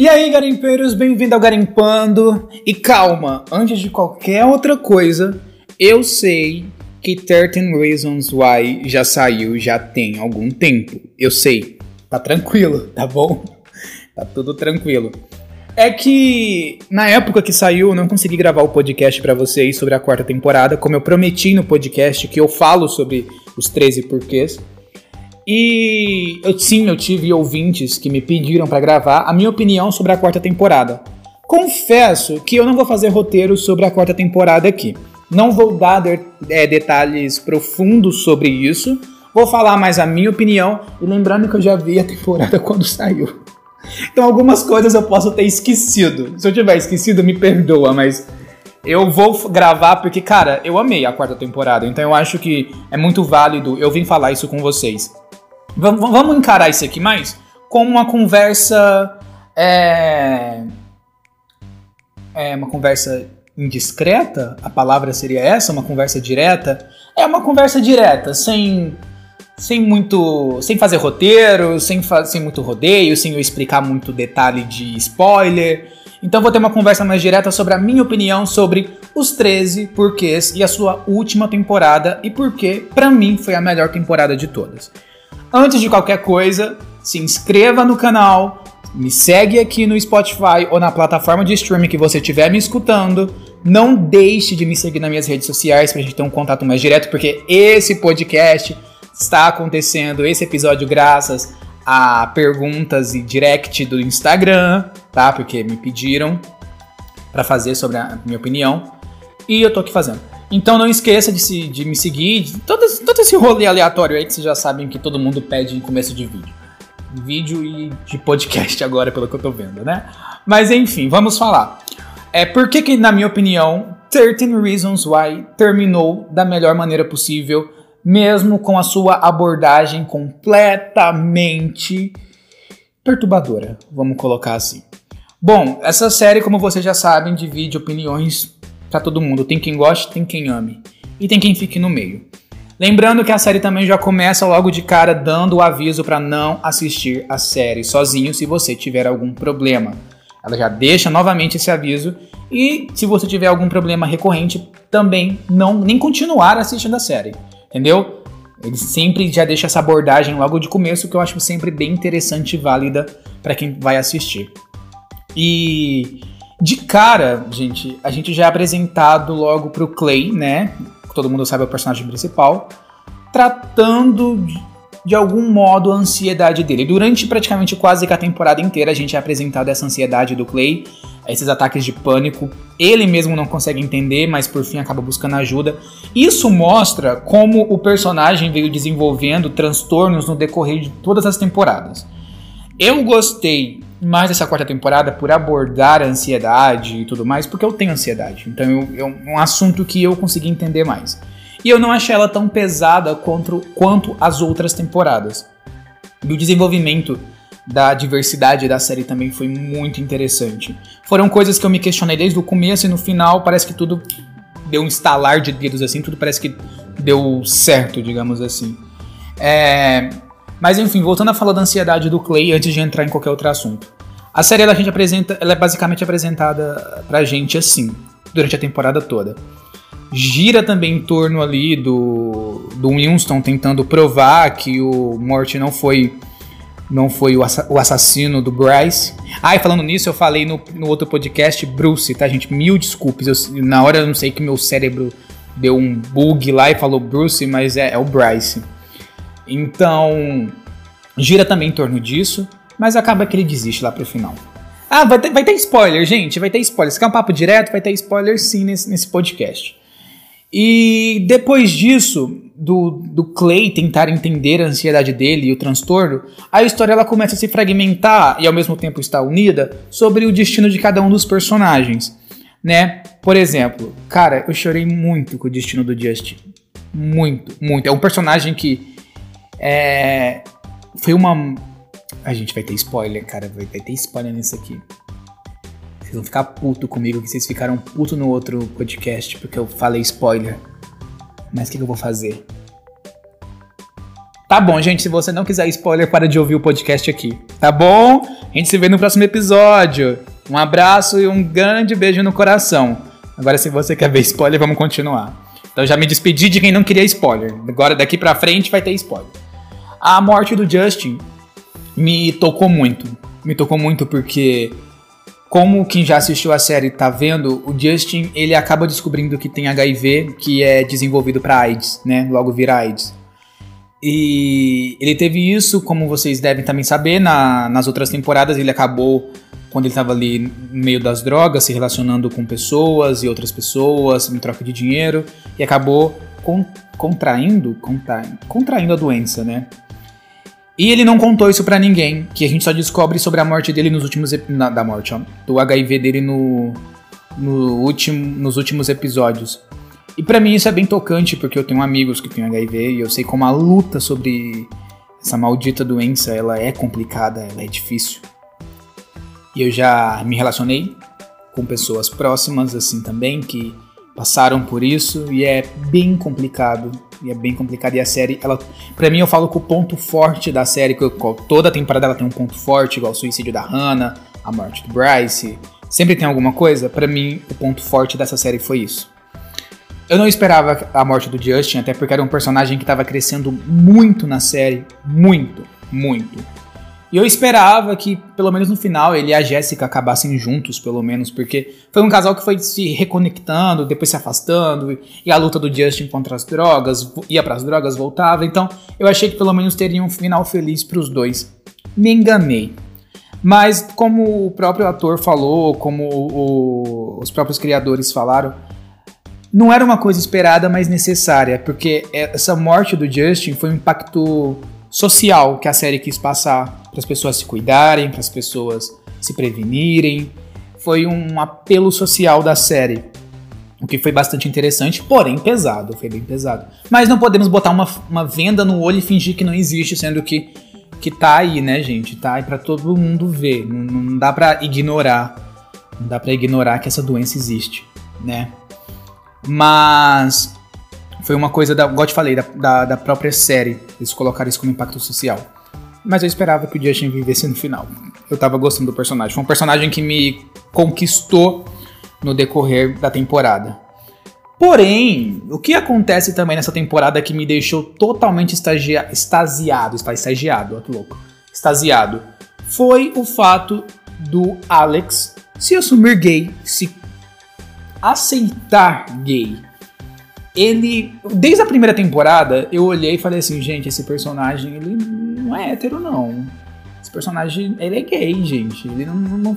E aí, garimpeiros, bem-vindo ao Garimpando. E calma, antes de qualquer outra coisa, eu sei que 13 Reasons Why já saiu já tem algum tempo. Eu sei. Tá tranquilo, tá bom? Tá tudo tranquilo. É que na época que saiu, eu não consegui gravar o podcast para vocês sobre a quarta temporada, como eu prometi no podcast que eu falo sobre os 13 porquês. E eu sim, eu tive ouvintes que me pediram para gravar a minha opinião sobre a quarta temporada. Confesso que eu não vou fazer roteiro sobre a quarta temporada aqui. Não vou dar de, é, detalhes profundos sobre isso. Vou falar mais a minha opinião e lembrando que eu já vi a temporada quando saiu. Então algumas coisas eu posso ter esquecido. Se eu tiver esquecido, me perdoa, mas eu vou gravar porque, cara, eu amei a quarta temporada. Então eu acho que é muito válido eu vim falar isso com vocês. Vamos encarar isso aqui mais como uma conversa. É, é uma conversa indiscreta? A palavra seria essa? Uma conversa direta? É uma conversa direta, sem sem muito. sem fazer roteiro, sem, sem muito rodeio, sem eu explicar muito detalhe de spoiler. Então vou ter uma conversa mais direta sobre a minha opinião sobre os 13 porquês e a sua última temporada e por que, para mim, foi a melhor temporada de todas. Antes de qualquer coisa, se inscreva no canal, me segue aqui no Spotify ou na plataforma de streaming que você estiver me escutando. Não deixe de me seguir nas minhas redes sociais pra gente ter um contato mais direto, porque esse podcast está acontecendo, esse episódio, graças a perguntas e direct do Instagram, tá? Porque me pediram para fazer sobre a minha opinião. E eu tô aqui fazendo. Então não esqueça de, se, de me seguir, de todo, todo esse rolê aleatório aí que vocês já sabem que todo mundo pede em começo de vídeo. Vídeo e de podcast agora, pelo que eu tô vendo, né? Mas enfim, vamos falar. É por que, que na minha opinião, 13 Reasons Why terminou da melhor maneira possível, mesmo com a sua abordagem completamente perturbadora, vamos colocar assim. Bom, essa série, como vocês já sabem, divide opiniões para todo mundo. Tem quem goste, tem quem ame. E tem quem fique no meio. Lembrando que a série também já começa logo de cara dando o aviso para não assistir a série sozinho se você tiver algum problema. Ela já deixa novamente esse aviso e se você tiver algum problema recorrente, também não nem continuar assistindo a série, entendeu? Ele sempre já deixa essa abordagem logo de começo que eu acho sempre bem interessante e válida para quem vai assistir. E de cara, gente, a gente já é apresentado logo pro Clay, né? Todo mundo sabe é o personagem principal, tratando de, de algum modo a ansiedade dele. Durante praticamente quase que a temporada inteira a gente é apresentado essa ansiedade do Clay, esses ataques de pânico. Ele mesmo não consegue entender, mas por fim acaba buscando ajuda. Isso mostra como o personagem veio desenvolvendo transtornos no decorrer de todas as temporadas. Eu gostei mais essa quarta temporada por abordar a ansiedade e tudo mais, porque eu tenho ansiedade. Então é um assunto que eu consegui entender mais. E eu não achei ela tão pesada quanto, quanto as outras temporadas. E o desenvolvimento da diversidade da série também foi muito interessante. Foram coisas que eu me questionei desde o começo e no final parece que tudo deu um estalar de dedos assim, tudo parece que deu certo, digamos assim. É, mas enfim, voltando a falar da ansiedade do Clay antes de entrar em qualquer outro assunto. A série ela, a gente apresenta, ela é basicamente apresentada pra gente assim, durante a temporada toda. Gira também em torno ali do, do Winston tentando provar que o Morty não foi não foi o, o assassino do Bryce. Ah, e falando nisso, eu falei no, no outro podcast Bruce, tá, gente? Mil desculpas. Eu, na hora eu não sei que meu cérebro deu um bug lá e falou Bruce, mas é, é o Bryce. Então, gira também em torno disso, mas acaba que ele desiste lá pro final. Ah, vai ter, vai ter spoiler, gente, vai ter spoiler. Se quer um papo direto, vai ter spoiler sim nesse, nesse podcast. E depois disso, do, do Clay tentar entender a ansiedade dele e o transtorno, a história ela começa a se fragmentar e ao mesmo tempo está unida sobre o destino de cada um dos personagens, né? Por exemplo, cara, eu chorei muito com o destino do Justin. Muito, muito. É um personagem que é, foi uma. A gente vai ter spoiler, cara. Vai, vai ter spoiler nisso aqui. Vocês vão ficar puto comigo, que vocês ficaram puto no outro podcast porque eu falei spoiler. Mas o que, que eu vou fazer? Tá bom, gente. Se você não quiser spoiler, para de ouvir o podcast aqui. Tá bom? A gente se vê no próximo episódio. Um abraço e um grande beijo no coração. Agora, se você quer ver spoiler, vamos continuar. Então já me despedi de quem não queria spoiler. Agora daqui pra frente vai ter spoiler. A morte do Justin me tocou muito. Me tocou muito porque como quem já assistiu a série tá vendo, o Justin ele acaba descobrindo que tem HIV, que é desenvolvido para AIDS, né? Logo vira AIDS. E ele teve isso, como vocês devem também saber, na, nas outras temporadas ele acabou quando ele estava ali no meio das drogas, se relacionando com pessoas e outras pessoas em troca de dinheiro, e acabou con contraindo, contra contraindo a doença, né? E ele não contou isso para ninguém, que a gente só descobre sobre a morte dele nos últimos na, da morte, ó, do HIV dele no, no último, nos últimos episódios. E para mim isso é bem tocante, porque eu tenho amigos que têm HIV e eu sei como a luta sobre essa maldita doença, ela é complicada, ela é difícil. E eu já me relacionei com pessoas próximas assim também que passaram por isso e é bem complicado. E é bem complicado. E a série, ela, pra mim, eu falo que o ponto forte da série, que eu, toda temporada ela tem um ponto forte, igual o suicídio da Hannah, a morte do Bryce, sempre tem alguma coisa. Para mim, o ponto forte dessa série foi isso. Eu não esperava a morte do Justin, até porque era um personagem que estava crescendo muito na série. Muito, muito. E eu esperava que, pelo menos no final, ele e a Jéssica acabassem juntos, pelo menos, porque foi um casal que foi se reconectando, depois se afastando, e a luta do Justin contra as drogas, ia para as drogas, voltava. Então, eu achei que pelo menos teria um final feliz para os dois. Me enganei. Mas, como o próprio ator falou, como o, os próprios criadores falaram, não era uma coisa esperada, mas necessária, porque essa morte do Justin foi um impacto social que a série quis passar para as pessoas se cuidarem, para as pessoas se prevenirem. Foi um apelo social da série, o que foi bastante interessante, porém pesado, foi bem pesado. Mas não podemos botar uma, uma venda no olho e fingir que não existe, sendo que que tá aí, né, gente? Tá aí para todo mundo ver. Não, não dá para ignorar, não dá para ignorar que essa doença existe, né? Mas foi uma coisa da, igual te falei, da, da, da própria série, eles colocaram isso como impacto social mas eu esperava que o Justin vivesse no final. Eu tava gostando do personagem. Foi um personagem que me conquistou no decorrer da temporada. Porém, o que acontece também nessa temporada que me deixou totalmente estagia, extasiado, está estagiado, ó que louco, extasiado, foi o fato do Alex se assumir gay, se aceitar gay. Ele, desde a primeira temporada, eu olhei e falei assim, gente, esse personagem, ele não é hétero, não. Esse personagem, ele é gay, gente. Ele não, não,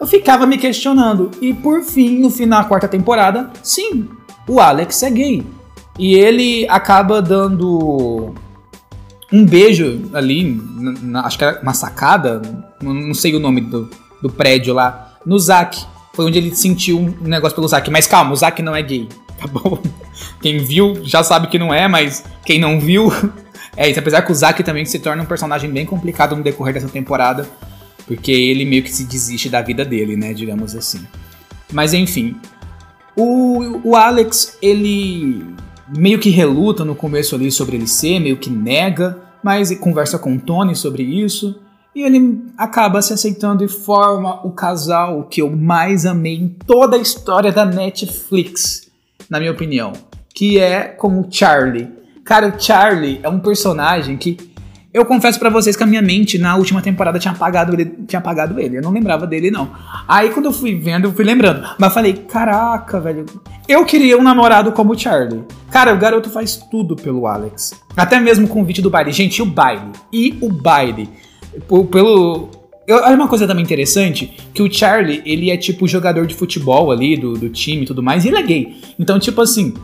Eu ficava me questionando. E por fim, no final da quarta temporada, sim, o Alex é gay. E ele acaba dando um beijo ali, na, na, acho que era uma sacada, não sei o nome do, do prédio lá, no Zack. Foi onde ele sentiu um negócio pelo Zack. Mas calma, o Zack não é gay, tá bom? Quem viu já sabe que não é, mas quem não viu é isso, apesar que o Zack também se torna um personagem bem complicado no decorrer dessa temporada, porque ele meio que se desiste da vida dele, né, digamos assim. Mas enfim, o, o Alex, ele meio que reluta no começo ali sobre ele ser, meio que nega, mas conversa com o Tony sobre isso. E ele acaba se aceitando e forma o casal que eu mais amei em toda a história da Netflix, na minha opinião, que é com o Charlie. Cara, o Charlie é um personagem que eu confesso para vocês que a minha mente na última temporada tinha apagado ele, tinha apagado ele. Eu não lembrava dele não. Aí quando eu fui vendo, eu fui lembrando. Mas falei, caraca, velho. Eu queria um namorado como o Charlie. Cara, o garoto faz tudo pelo Alex. Até mesmo o convite do baile. Gente, o baile. E o baile. Pelo Olha uma coisa também interessante, que o Charlie, ele é tipo jogador de futebol ali, do, do time e tudo mais, e ele é gay. Então, tipo assim,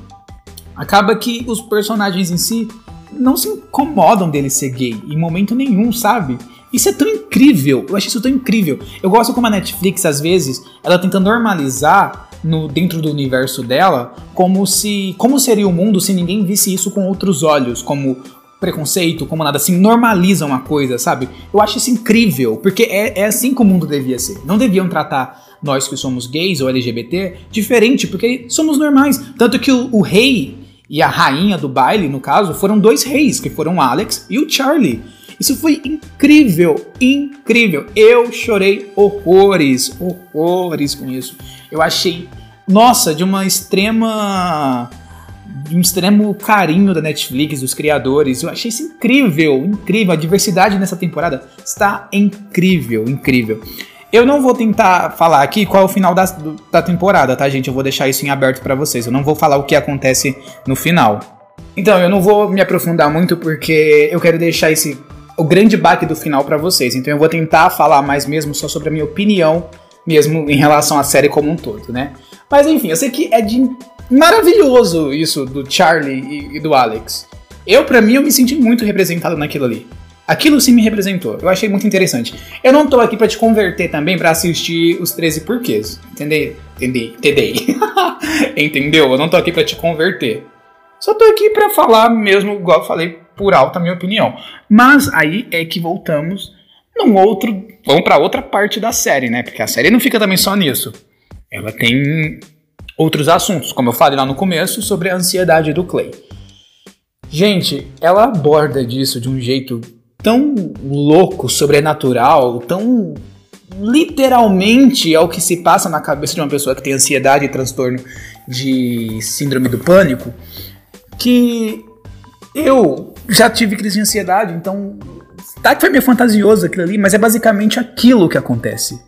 acaba que os personagens em si não se incomodam dele ser gay em momento nenhum, sabe? Isso é tão incrível, eu acho isso tão incrível. Eu gosto como a Netflix, às vezes, ela tenta normalizar no dentro do universo dela como se como seria o mundo se ninguém visse isso com outros olhos, como preconceito, como nada assim, normalizam uma coisa, sabe? Eu acho isso incrível, porque é, é assim que o mundo devia ser. Não deviam tratar nós que somos gays ou LGBT diferente, porque somos normais. Tanto que o, o rei e a rainha do baile, no caso, foram dois reis, que foram o Alex e o Charlie. Isso foi incrível, incrível. Eu chorei horrores, horrores com isso. Eu achei, nossa, de uma extrema um extremo carinho da Netflix, dos criadores. Eu achei isso incrível, incrível. A diversidade nessa temporada está incrível, incrível. Eu não vou tentar falar aqui qual é o final da, da temporada, tá, gente? Eu vou deixar isso em aberto para vocês. Eu não vou falar o que acontece no final. Então, eu não vou me aprofundar muito porque eu quero deixar esse o grande baque do final para vocês. Então, eu vou tentar falar mais mesmo só sobre a minha opinião mesmo em relação à série como um todo, né? Mas enfim, eu sei que é de maravilhoso isso do Charlie e, e do Alex. Eu, para mim, eu me senti muito representado naquilo ali. Aquilo sim me representou. Eu achei muito interessante. Eu não tô aqui para te converter também para assistir os 13 porquês. Entendei. Entendei. Entendeu? Eu não tô aqui para te converter. Só tô aqui para falar mesmo, igual eu falei, por alto a minha opinião. Mas aí é que voltamos num outro. Vamos para outra parte da série, né? Porque a série não fica também só nisso. Ela tem outros assuntos, como eu falei lá no começo, sobre a ansiedade do Clay. Gente, ela aborda disso de um jeito tão louco, sobrenatural, tão literalmente é o que se passa na cabeça de uma pessoa que tem ansiedade e transtorno de síndrome do pânico, que eu já tive crise de ansiedade, então tá que foi meio fantasioso aquilo ali, mas é basicamente aquilo que acontece.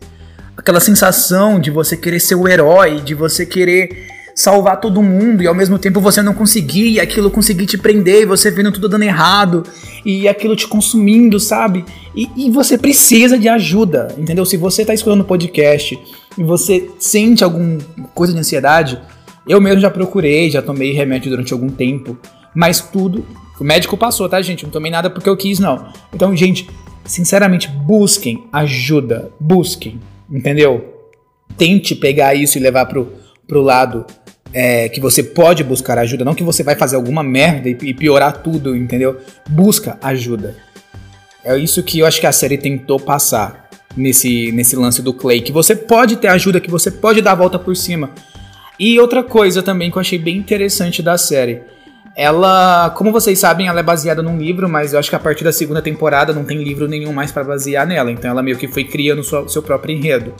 Aquela sensação de você querer ser o herói, de você querer salvar todo mundo e ao mesmo tempo você não conseguir e aquilo conseguir te prender e você vendo tudo dando errado e aquilo te consumindo, sabe? E, e você precisa de ajuda, entendeu? Se você tá escutando o podcast e você sente alguma coisa de ansiedade, eu mesmo já procurei, já tomei remédio durante algum tempo, mas tudo. O médico passou, tá, gente? Não tomei nada porque eu quis, não. Então, gente, sinceramente, busquem ajuda. Busquem, entendeu? Tente pegar isso e levar pro, pro lado é, que você pode buscar ajuda, não que você vai fazer alguma merda e, e piorar tudo, entendeu? Busca ajuda. É isso que eu acho que a série tentou passar nesse, nesse lance do Clay, que você pode ter ajuda, que você pode dar a volta por cima. E outra coisa também que eu achei bem interessante da série. Ela, como vocês sabem, ela é baseada num livro, mas eu acho que a partir da segunda temporada não tem livro nenhum mais para basear nela. Então ela meio que foi criando o seu próprio enredo.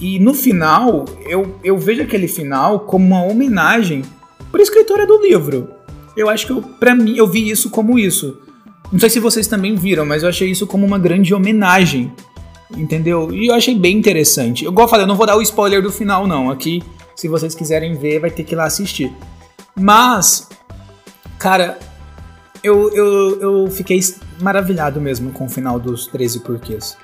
E no final, eu, eu vejo aquele final como uma homenagem para a escritora do livro. Eu acho que, eu, pra mim, eu vi isso como isso. Não sei se vocês também viram, mas eu achei isso como uma grande homenagem. Entendeu? E eu achei bem interessante. Igual eu falei, eu não vou dar o spoiler do final, não. Aqui, se vocês quiserem ver, vai ter que ir lá assistir. Mas, cara, eu, eu, eu fiquei maravilhado mesmo com o final dos 13 porquês.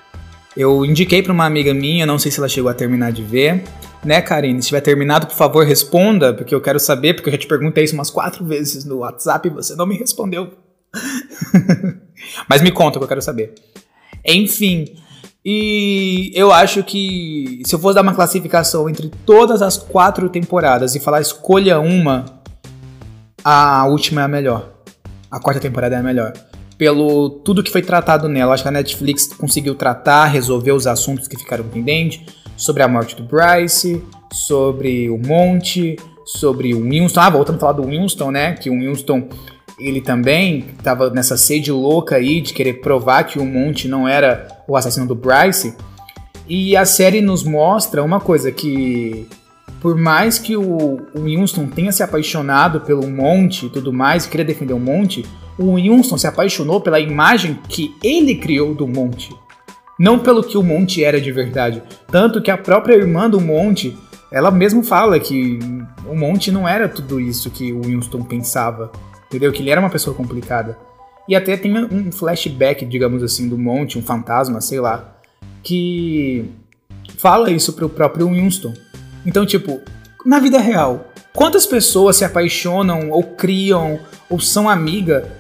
Eu indiquei para uma amiga minha, não sei se ela chegou a terminar de ver. Né, Karine? Se tiver terminado, por favor, responda, porque eu quero saber, porque eu já te perguntei isso umas quatro vezes no WhatsApp e você não me respondeu. Mas me conta que eu quero saber. Enfim, e eu acho que se eu fosse dar uma classificação entre todas as quatro temporadas e falar escolha uma, a última é a melhor. A quarta temporada é a melhor pelo tudo que foi tratado nela. Acho que a Netflix conseguiu tratar, resolver os assuntos que ficaram pendentes sobre a morte do Bryce, sobre o Monte, sobre o Winston. Ah, voltando a falar do Winston, né? Que o Winston ele também estava nessa sede louca aí de querer provar que o Monte não era o assassino do Bryce. E a série nos mostra uma coisa que por mais que o, Winston tenha se apaixonado pelo Monte e tudo mais, e queria defender o Monte, o Winston se apaixonou pela imagem que ele criou do Monte, não pelo que o Monte era de verdade. Tanto que a própria irmã do Monte, ela mesmo fala que o Monte não era tudo isso que o Winston pensava, entendeu? Que ele era uma pessoa complicada. E até tem um flashback, digamos assim, do Monte, um fantasma, sei lá, que fala isso pro próprio Winston. Então, tipo, na vida real, quantas pessoas se apaixonam ou criam ou são amiga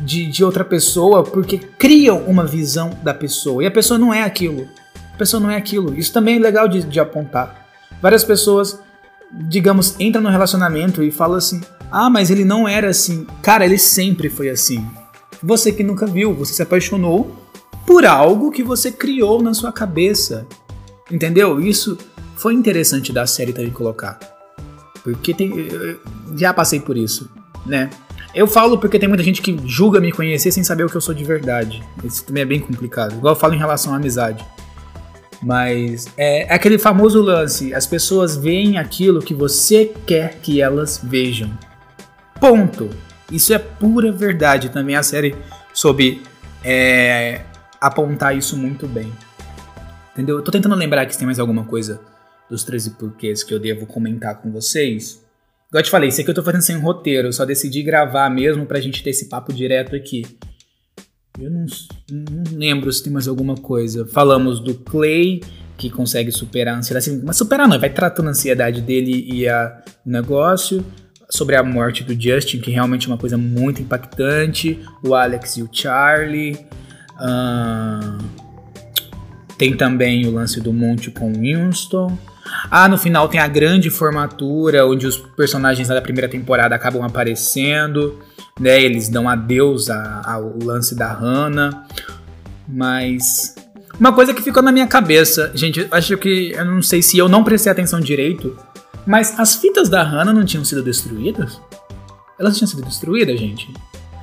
de, de outra pessoa porque criam uma visão da pessoa. E a pessoa não é aquilo. A pessoa não é aquilo. Isso também é legal de, de apontar. Várias pessoas, digamos, entram no relacionamento e falam assim: ah, mas ele não era assim. Cara, ele sempre foi assim. Você que nunca viu, você se apaixonou por algo que você criou na sua cabeça. Entendeu? Isso foi interessante da série também colocar. Porque tem, já passei por isso. né? Eu falo porque tem muita gente que julga me conhecer sem saber o que eu sou de verdade. Isso também é bem complicado. Igual eu falo em relação à amizade. Mas é, é aquele famoso lance: as pessoas veem aquilo que você quer que elas vejam. Ponto. Isso é pura verdade. Também a série soube é, apontar isso muito bem. Entendeu? Eu tô tentando lembrar que se tem mais alguma coisa dos 13 porquês que eu devo comentar com vocês. Igual eu te falei, isso aqui eu tô fazendo sem roteiro, eu só decidi gravar mesmo pra gente ter esse papo direto aqui. Eu não, não lembro se tem mais alguma coisa. Falamos do Clay, que consegue superar a ansiedade. Mas superar não, vai tratando a ansiedade dele e a, o negócio. Sobre a morte do Justin, que realmente é uma coisa muito impactante. O Alex e o Charlie. Uh, tem também o lance do Monte com Winston. Ah, no final tem a grande formatura, onde os personagens da primeira temporada acabam aparecendo, né? Eles dão adeus ao lance da Hannah. Mas. Uma coisa que ficou na minha cabeça, gente, acho que. Eu não sei se eu não prestei atenção direito, mas as fitas da Hannah não tinham sido destruídas? Elas tinham sido destruídas, gente?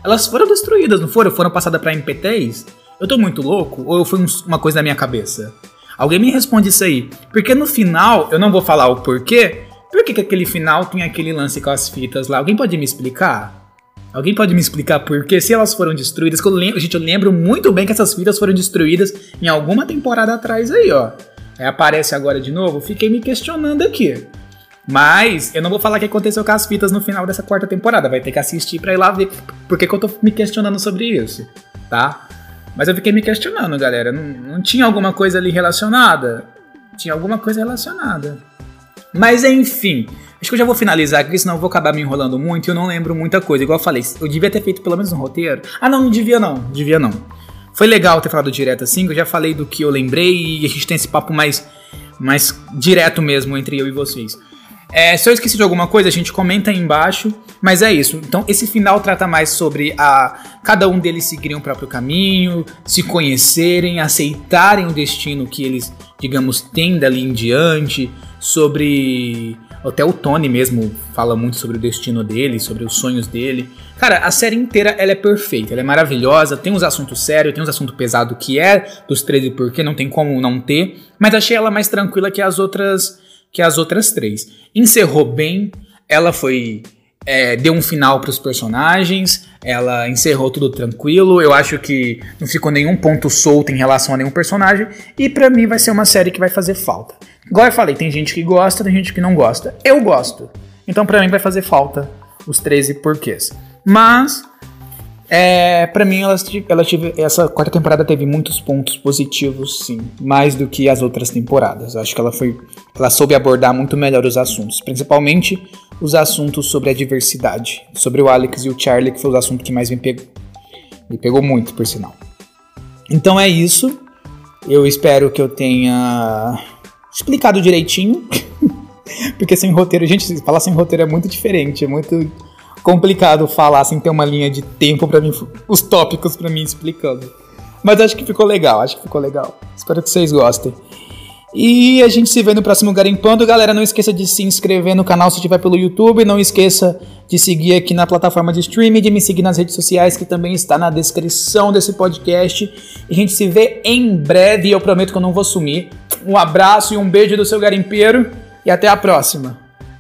Elas foram destruídas, não foram? Foram passadas pra MP3? Eu tô muito louco? Ou foi uma coisa da minha cabeça? Alguém me responde isso aí. Porque no final, eu não vou falar o porquê. Por que, que aquele final tem aquele lance com as fitas lá? Alguém pode me explicar? Alguém pode me explicar por que se elas foram destruídas? Que eu lembro, gente, eu lembro muito bem que essas fitas foram destruídas em alguma temporada atrás aí, ó. Aí aparece agora de novo, fiquei me questionando aqui. Mas eu não vou falar o que aconteceu com as fitas no final dessa quarta temporada. Vai ter que assistir pra ir lá ver por que, que eu tô me questionando sobre isso, tá? Mas eu fiquei me questionando, galera. Não, não tinha alguma coisa ali relacionada? Tinha alguma coisa relacionada. Mas enfim, acho que eu já vou finalizar aqui, senão eu vou acabar me enrolando muito e eu não lembro muita coisa. Igual eu falei, eu devia ter feito pelo menos um roteiro. Ah, não, não devia não, devia não. Foi legal ter falado direto assim, eu já falei do que eu lembrei e a gente tem esse papo mais, mais direto mesmo entre eu e vocês. É, se eu esqueci de alguma coisa, a gente comenta aí embaixo. Mas é isso. Então, esse final trata mais sobre a cada um deles seguirem o próprio caminho, se conhecerem, aceitarem o destino que eles, digamos, têm dali em diante, sobre até o Tony mesmo fala muito sobre o destino dele, sobre os sonhos dele. Cara, a série inteira ela é perfeita, ela é maravilhosa, tem uns assuntos sérios, tem uns assuntos pesados que é dos 13 porque não tem como não ter, mas achei ela mais tranquila que as outras que as outras três. Encerrou bem, ela foi. É, deu um final para os personagens, ela encerrou tudo tranquilo. Eu acho que não ficou nenhum ponto solto em relação a nenhum personagem. E para mim vai ser uma série que vai fazer falta. Igual eu falei, tem gente que gosta, tem gente que não gosta. Eu gosto. Então para mim vai fazer falta os 13 porquês. Mas é, para mim, ela, ela tive, essa quarta temporada teve muitos pontos positivos, sim, mais do que as outras temporadas. Acho que ela foi, ela soube abordar muito melhor os assuntos, principalmente os assuntos sobre a diversidade, sobre o Alex e o Charlie, que foi o assunto que mais me pegou, me pegou muito, por sinal. Então é isso. Eu espero que eu tenha explicado direitinho, porque sem roteiro, gente, falar sem roteiro é muito diferente, é muito complicado falar sem ter uma linha de tempo para mim, os tópicos para mim explicando. Mas acho que ficou legal, acho que ficou legal. Espero que vocês gostem. E a gente se vê no próximo Garimpando. Galera, não esqueça de se inscrever no canal se estiver pelo YouTube. Não esqueça de seguir aqui na plataforma de streaming, de me seguir nas redes sociais, que também está na descrição desse podcast. E a gente se vê em breve. Eu prometo que eu não vou sumir. Um abraço e um beijo do seu garimpeiro. E até a próxima.